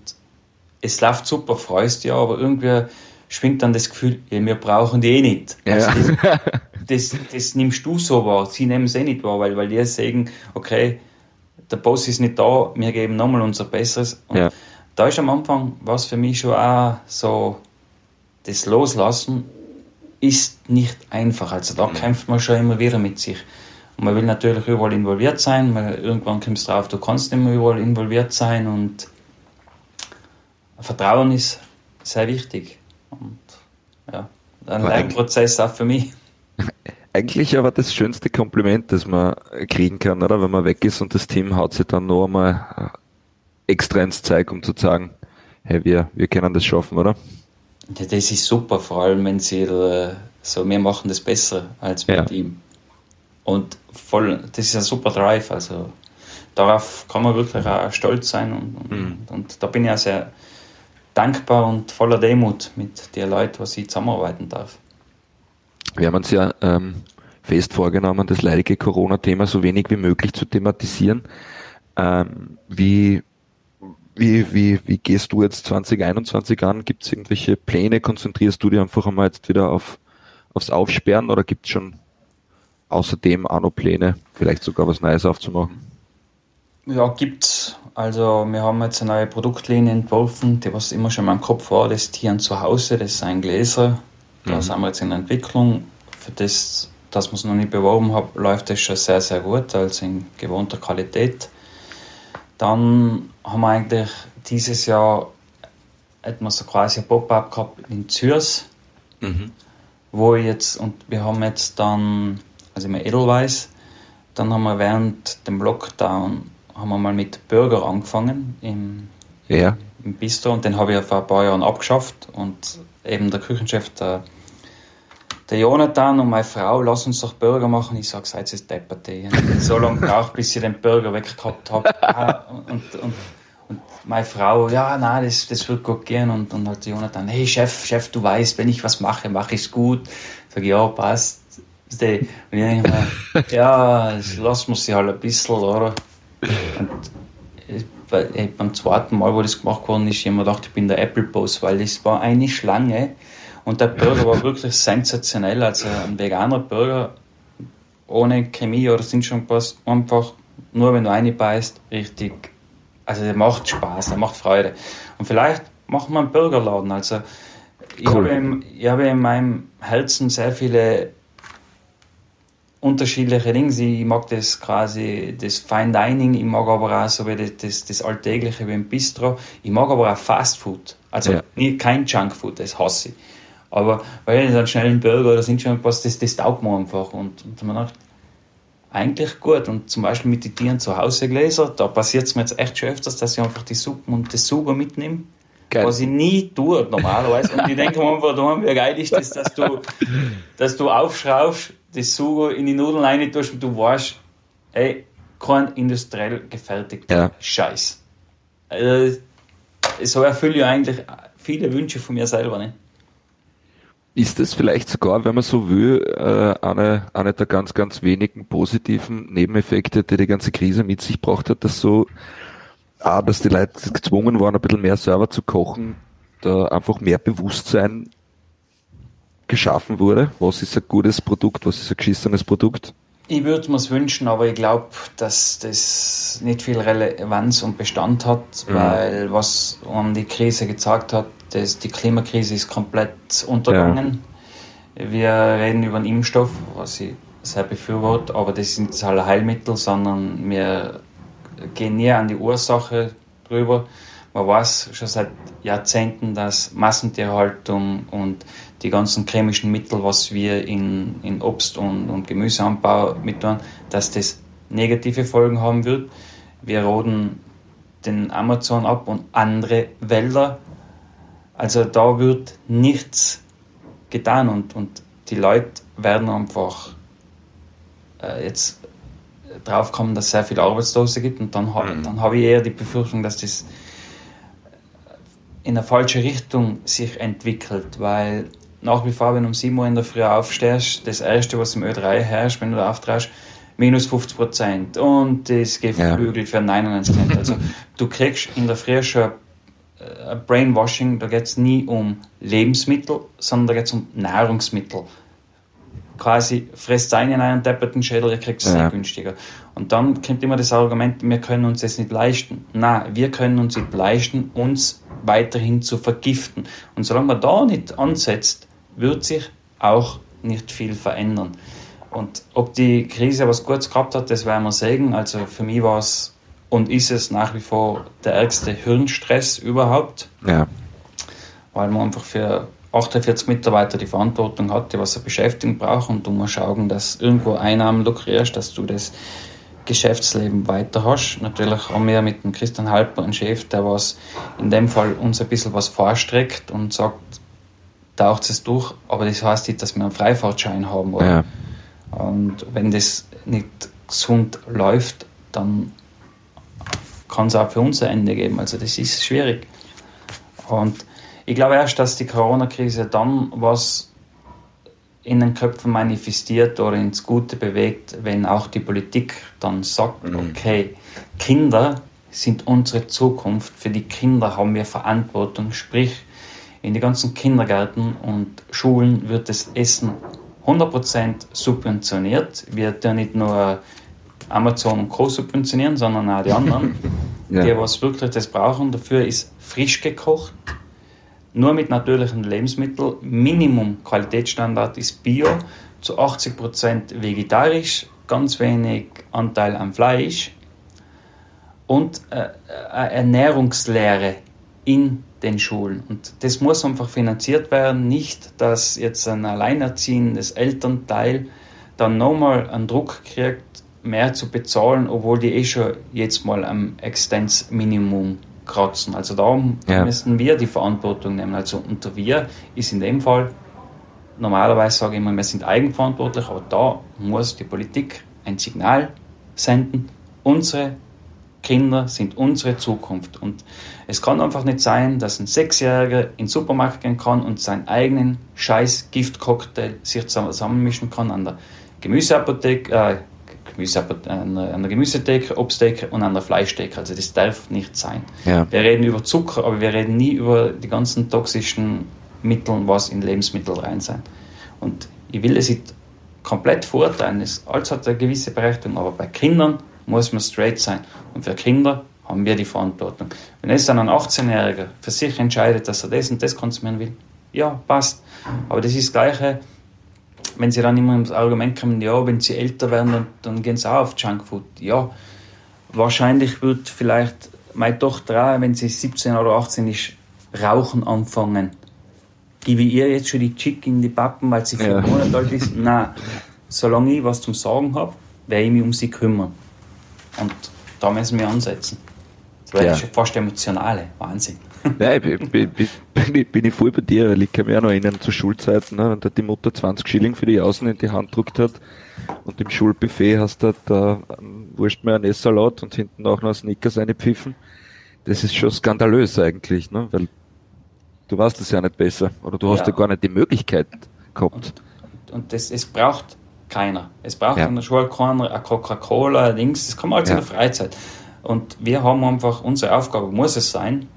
es läuft super, freust dich, aber irgendwie schwingt dann das Gefühl, ja, wir brauchen die eh nicht. Ja. Also das, das, das, nimmst du so wahr, sie nehmen es eh nicht wahr, weil, weil die sagen, okay, der Boss ist nicht da, wir geben nochmal unser Besseres. Und ja. da ist am Anfang was für mich schon auch so, das Loslassen ist nicht einfach. Also da mhm. kämpft man schon immer wieder mit sich. Und man will natürlich überall involviert sein, weil irgendwann kommst du drauf, du kannst nicht mehr überall involviert sein und Vertrauen ist sehr wichtig. Und ja, ein Lernprozess auch für mich. Eigentlich aber das schönste Kompliment, das man kriegen kann, oder? Wenn man weg ist und das Team haut sich dann noch einmal extra ins Zeug, um zu sagen, hey, wir, wir können das schaffen, oder? Ja, das ist super, vor allem wenn sie äh, so, wir machen das besser als mit ja. ihm. Und voll, das ist ein super Drive, also darauf kann man wirklich auch stolz sein und, und, mhm. und da bin ich auch sehr dankbar und voller Demut mit den Leuten, was ich zusammenarbeiten darf. Wir haben uns ja ähm, fest vorgenommen, das leidige Corona-Thema so wenig wie möglich zu thematisieren. Ähm, wie, wie, wie, wie gehst du jetzt 2021 an? Gibt es irgendwelche Pläne? Konzentrierst du dich einfach einmal jetzt wieder auf, aufs Aufsperren oder gibt es schon außerdem auch noch Pläne, vielleicht sogar was Neues aufzumachen? Ja, gibt's. Also wir haben jetzt eine neue Produktlinie entworfen, die was immer schon in meinem Kopf war, das Tieren zu Hause, das ein Gläser. Da mhm. sind wir jetzt in Entwicklung. Für das, dass wir es noch nicht beworben haben, läuft das schon sehr, sehr gut, also in gewohnter Qualität. Dann haben wir eigentlich dieses Jahr hätten wir so quasi ein Pop-up gehabt in Zürs, mhm. wo jetzt, und wir haben jetzt dann, also immer Edelweiß, dann haben wir während dem Lockdown haben wir mal mit Burger angefangen im, ja. im Bistro und den habe ich vor ein paar Jahren abgeschafft und eben der Küchenchef, der, der Jonathan und meine Frau, lass uns doch Burger machen. Ich sage, seid ihr deppert, ich so lange gebraucht, bis ich den Burger weggehabt habe. und, und, und meine Frau, ja, nein, das, das wird gut gehen. Und, und halt Jonathan, hey Chef, Chef, du weißt, wenn ich was mache, mache ich es gut. Ich sage, ja, passt. Und ich denke mir, ja, lassen wir sie halt ein bisschen, oder? Und äh, beim zweiten Mal, wo das gemacht worden ist, ich habe mir gedacht, ich bin der Apple-Boss, weil es war eine Schlange und der Burger war wirklich sensationell. Also ein veganer Burger ohne Chemie oder sind schon was, einfach nur wenn du reinbeißt, richtig. Also der macht Spaß, der macht Freude. Und vielleicht machen wir einen Burgerladen. Also ich, cool. habe in, ich habe in meinem Herzen sehr viele unterschiedliche Dinge. Ich mag das quasi, das Fine Dining, ich mag aber auch so wie das, das, das Alltägliche wie im Bistro. Ich mag aber auch Fast Food. Also ja. nie, kein Junk Food, das hasse ich. Aber weil ich dann schnell einen Burger oder sind schon was, das, das taugt mir einfach. Und, und man dachte, eigentlich gut. Und zum Beispiel mit den Tieren zu Hause Gläser, da passiert es mir jetzt echt schon öfters, dass ich einfach die Suppen und das Sugo mitnehme. Geil. Was ich nie tue normalerweise. Und ich denke mir einfach, wie geil ist das, dass du, dass du aufschraubst, das Sugo in die Nudeln rein tust und du weißt, ey, kein industriell gefertigter ja. Scheiß. Also, so erfülle ich eigentlich viele Wünsche von mir selber. Ne? Ist das vielleicht sogar, wenn man so will, äh, eine, eine der ganz, ganz wenigen positiven Nebeneffekte, die die ganze Krise mit sich gebracht hat, dass so, ah, dass die Leute gezwungen waren, ein bisschen mehr selber zu kochen, da einfach mehr Bewusstsein geschaffen wurde. Was ist ein gutes Produkt, was ist ein geschissenes Produkt? Ich würde mir es wünschen, aber ich glaube, dass das nicht viel Relevanz und Bestand hat, mhm. weil was um die Krise gezeigt hat, dass die Klimakrise ist komplett untergegangen. Ja. Wir reden über einen Impfstoff, was ich sehr befürworte, aber das sind halt Heilmittel, sondern wir gehen näher an die Ursache drüber. Man weiß schon seit Jahrzehnten, dass Massentierhaltung und die ganzen chemischen Mittel, was wir in, in Obst- und, und Gemüseanbau mit tun, dass das negative Folgen haben wird. Wir roden den Amazon ab und andere Wälder. Also da wird nichts getan und, und die Leute werden einfach äh, jetzt draufkommen, dass es sehr viele Arbeitslose gibt und dann, mhm. dann habe ich eher die Befürchtung, dass das in eine falsche Richtung sich entwickelt, weil nach wie vor, wenn du um 7 Uhr in der Früh aufstehst, das erste, was im Ö3 herrscht, wenn du da auftragst, minus 50 Prozent und das Geflügel ja. für 99 Cent. Also du kriegst in der Früh schon ein Brainwashing, da geht es nie um Lebensmittel, sondern da geht es um Nahrungsmittel. Quasi fresst einen in einen depperten Schädel, ihr kriegt es ja. günstiger. Und dann kommt immer das Argument, wir können uns das nicht leisten. Nein, wir können uns nicht leisten, uns weiterhin zu vergiften. Und solange man da nicht ansetzt, wird sich auch nicht viel verändern. Und ob die Krise was Gutes gehabt hat, das werden wir sehen. Also für mich war es und ist es nach wie vor der ärgste Hirnstress überhaupt. Ja. Weil man einfach für 48 Mitarbeiter die Verantwortung hat, die was eine Beschäftigung brauchen und du musst schauen, dass irgendwo Einnahmen lukrierst, dass du das Geschäftsleben weiter hast. Natürlich haben wir mit dem Christian Halper einen Chef, der was in dem Fall uns ein bisschen was vorstreckt und sagt, taucht es durch, aber das heißt nicht, dass wir einen Freifahrtschein haben wollen. Ja. Und wenn das nicht gesund läuft, dann kann es auch für uns ein Ende geben. Also das ist schwierig. Und ich glaube erst, dass die Corona-Krise dann was in den Köpfen manifestiert oder ins Gute bewegt, wenn auch die Politik dann sagt, mhm. okay, Kinder sind unsere Zukunft, für die Kinder haben wir Verantwortung, sprich in die ganzen Kindergärten und Schulen wird das Essen 100% subventioniert. Wir tun nicht nur Amazon und Co. subventionieren, sondern auch die anderen, ja. die was wirklich das brauchen. Dafür ist frisch gekocht, nur mit natürlichen Lebensmitteln. Minimum Qualitätsstandard ist Bio, zu 80% vegetarisch, ganz wenig Anteil an Fleisch und äh, Ernährungslehre in den Schulen. Und das muss einfach finanziert werden, nicht, dass jetzt ein alleinerziehendes Elternteil dann nochmal einen Druck kriegt, mehr zu bezahlen, obwohl die eh schon jetzt mal am Existenzminimum kratzen. Also da ja. müssen wir die Verantwortung nehmen. Also unter wir ist in dem Fall, normalerweise sage ich immer, wir sind eigenverantwortlich, aber da muss die Politik ein Signal senden. Unsere Kinder sind unsere Zukunft. Und es kann einfach nicht sein, dass ein Sechsjähriger in den Supermarkt gehen kann und seinen eigenen scheiß Giftcocktail sich zusammenmischen kann an der Gemüseapotheke, äh, Gemüse, an der Gemüsetheke, Obsttheke und an der Fleischtheke. Also das darf nicht sein. Ja. Wir reden über Zucker, aber wir reden nie über die ganzen toxischen Mittel, was in Lebensmittel rein sein. Und ich will es nicht komplett verurteilen. Es, alles hat eine gewisse Berechtigung, aber bei Kindern muss man straight sein. Und für Kinder haben wir die Verantwortung. Wenn jetzt dann ein 18-Jähriger für sich entscheidet, dass er das und das konsumieren will, ja, passt. Aber das ist das Gleiche, wenn sie dann immer ins Argument kommen, ja, wenn sie älter werden, dann, dann gehen sie auch auf Junkfood. Ja, wahrscheinlich wird vielleicht meine Tochter auch, wenn sie 17 oder 18 ist, rauchen anfangen. Gebe ich ihr jetzt schon die Chick in die Pappen, weil sie vier ja. Monate alt ist? Nein. Solange ich was zum Sagen habe, werde ich mich um sie kümmern. Und da müssen wir ansetzen. Das wäre ja. schon fast emotionale Wahnsinn. Nein, bin, bin, bin, ich voll bei dir. Ich kann mich auch noch erinnern zu Schulzeiten, ne, wenn die Mutter 20 Schilling für die Außen in die Hand gedruckt hat und im Schulbuffet hast du da ähm, wurscht mir ein Esssalat und hinten auch noch ein Snickers pfiffen. Das ist schon skandalös eigentlich, ne? weil du weißt es ja nicht besser oder du ja. hast ja gar nicht die Möglichkeit gehabt. Und, und das, es braucht keiner. Es braucht ja. an der Schule keiner eine Coca-Cola, Dings, das kann man alles ja. in der Freizeit. Und wir haben einfach, unsere Aufgabe muss es sein,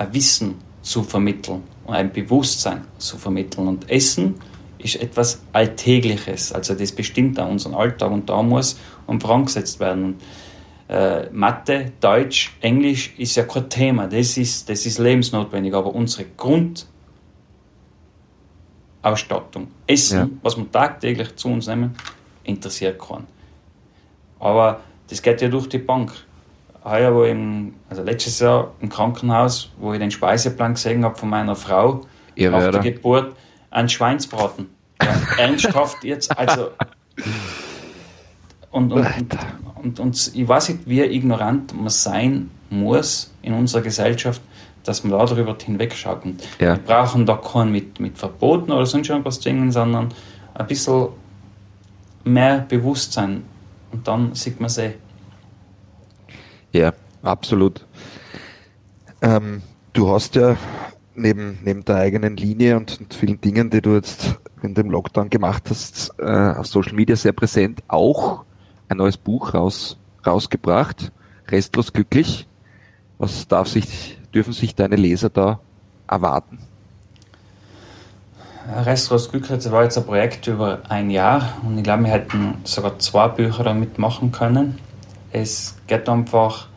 ein Wissen zu vermitteln und ein Bewusstsein zu vermitteln. Und Essen ist etwas Alltägliches. Also das bestimmt auch unseren Alltag und da muss um vorangesetzt werden. Und, äh, Mathe, Deutsch, Englisch ist ja kein Thema, das ist, das ist lebensnotwendig, aber unsere Grundausstattung, Essen, ja. was wir tagtäglich zu uns nehmen, interessiert keinen. Aber das geht ja durch die Bank. Heuer, wo ich im, also letztes Jahr im Krankenhaus, wo ich den Speiseplan gesehen habe von meiner Frau Ihr auf der Geburt, ein Schweinsbraten. Ja, ernsthaft jetzt, also. Und, und, und, und, und ich weiß nicht, wie ignorant man sein muss in unserer Gesellschaft, dass man darüber hinwegschaut. Und ja. Wir brauchen da keinen mit, mit Verboten oder sonst irgendwas zwingen, sondern ein bisschen mehr Bewusstsein. Und dann sieht man es eh. Ja, absolut. Ähm, du hast ja neben, neben der eigenen Linie und, und, vielen Dingen, die du jetzt in dem Lockdown gemacht hast, äh, auf Social Media sehr präsent, auch ein neues Buch raus, rausgebracht, Restlos glücklich. Was darf sich, dürfen sich deine Leser da erwarten? Restlos glücklich, das war jetzt ein Projekt über ein Jahr und ich glaube, wir hätten sogar zwei Bücher damit machen können. Es geht einfach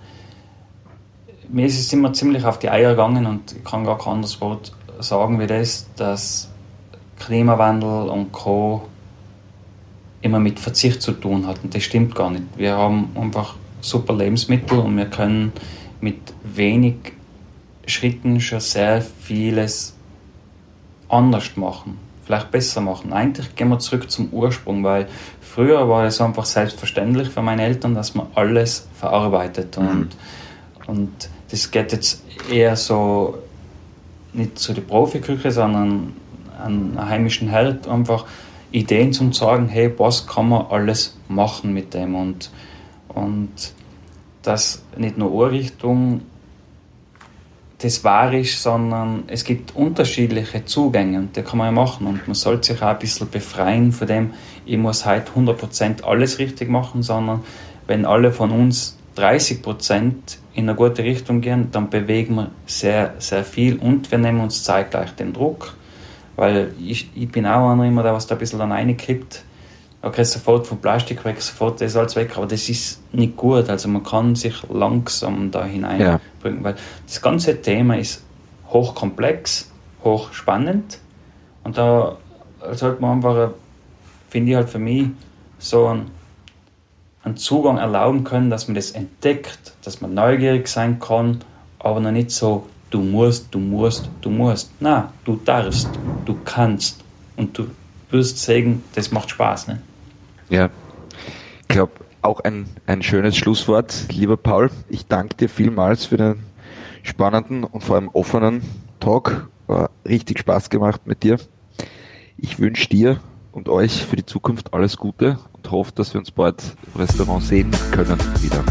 mir ist es immer ziemlich auf die Eier gegangen und ich kann gar kein anderes Wort sagen wie das, dass Klimawandel und Co. immer mit Verzicht zu tun hat. Und das stimmt gar nicht. Wir haben einfach super Lebensmittel und wir können mit wenig Schritten schon sehr vieles anders machen, vielleicht besser machen. Eigentlich gehen wir zurück zum Ursprung, weil früher war es einfach selbstverständlich für meine Eltern, dass man alles verarbeitet und, mhm. und das geht jetzt eher so nicht zu der Profiküche, sondern an einen heimischen Herd einfach Ideen zu sagen, hey, was kann man alles machen mit dem und, und das nicht nur Ohrrichtung das wahr ist, sondern es gibt unterschiedliche Zugänge und die kann man ja machen und man sollte sich auch ein bisschen befreien von dem, ich muss halt 100% alles richtig machen, sondern wenn alle von uns 30 Prozent in eine gute Richtung gehen, dann bewegen wir sehr, sehr viel und wir nehmen uns zeitgleich den Druck, weil ich, ich bin auch einer immer, der was da ein bisschen dann reinkippt. Okay, sofort vom Plastik weg, sofort das alles weg, aber das ist nicht gut. Also man kann sich langsam da hineinbringen, ja. weil das ganze Thema ist hochkomplex, hochspannend und da sollte man einfach, finde ich halt für mich, so ein einen Zugang erlauben können, dass man das entdeckt, dass man neugierig sein kann, aber noch nicht so, du musst, du musst, du musst. Na, du darfst, du kannst und du wirst sagen, das macht Spaß. Ne? Ja, ich glaube, auch ein, ein schönes Schlusswort. Lieber Paul, ich danke dir vielmals für den spannenden und vor allem offenen Talk. War richtig Spaß gemacht mit dir. Ich wünsche dir und euch für die Zukunft alles Gute und hoffe, dass wir uns bald im Restaurant sehen können wieder.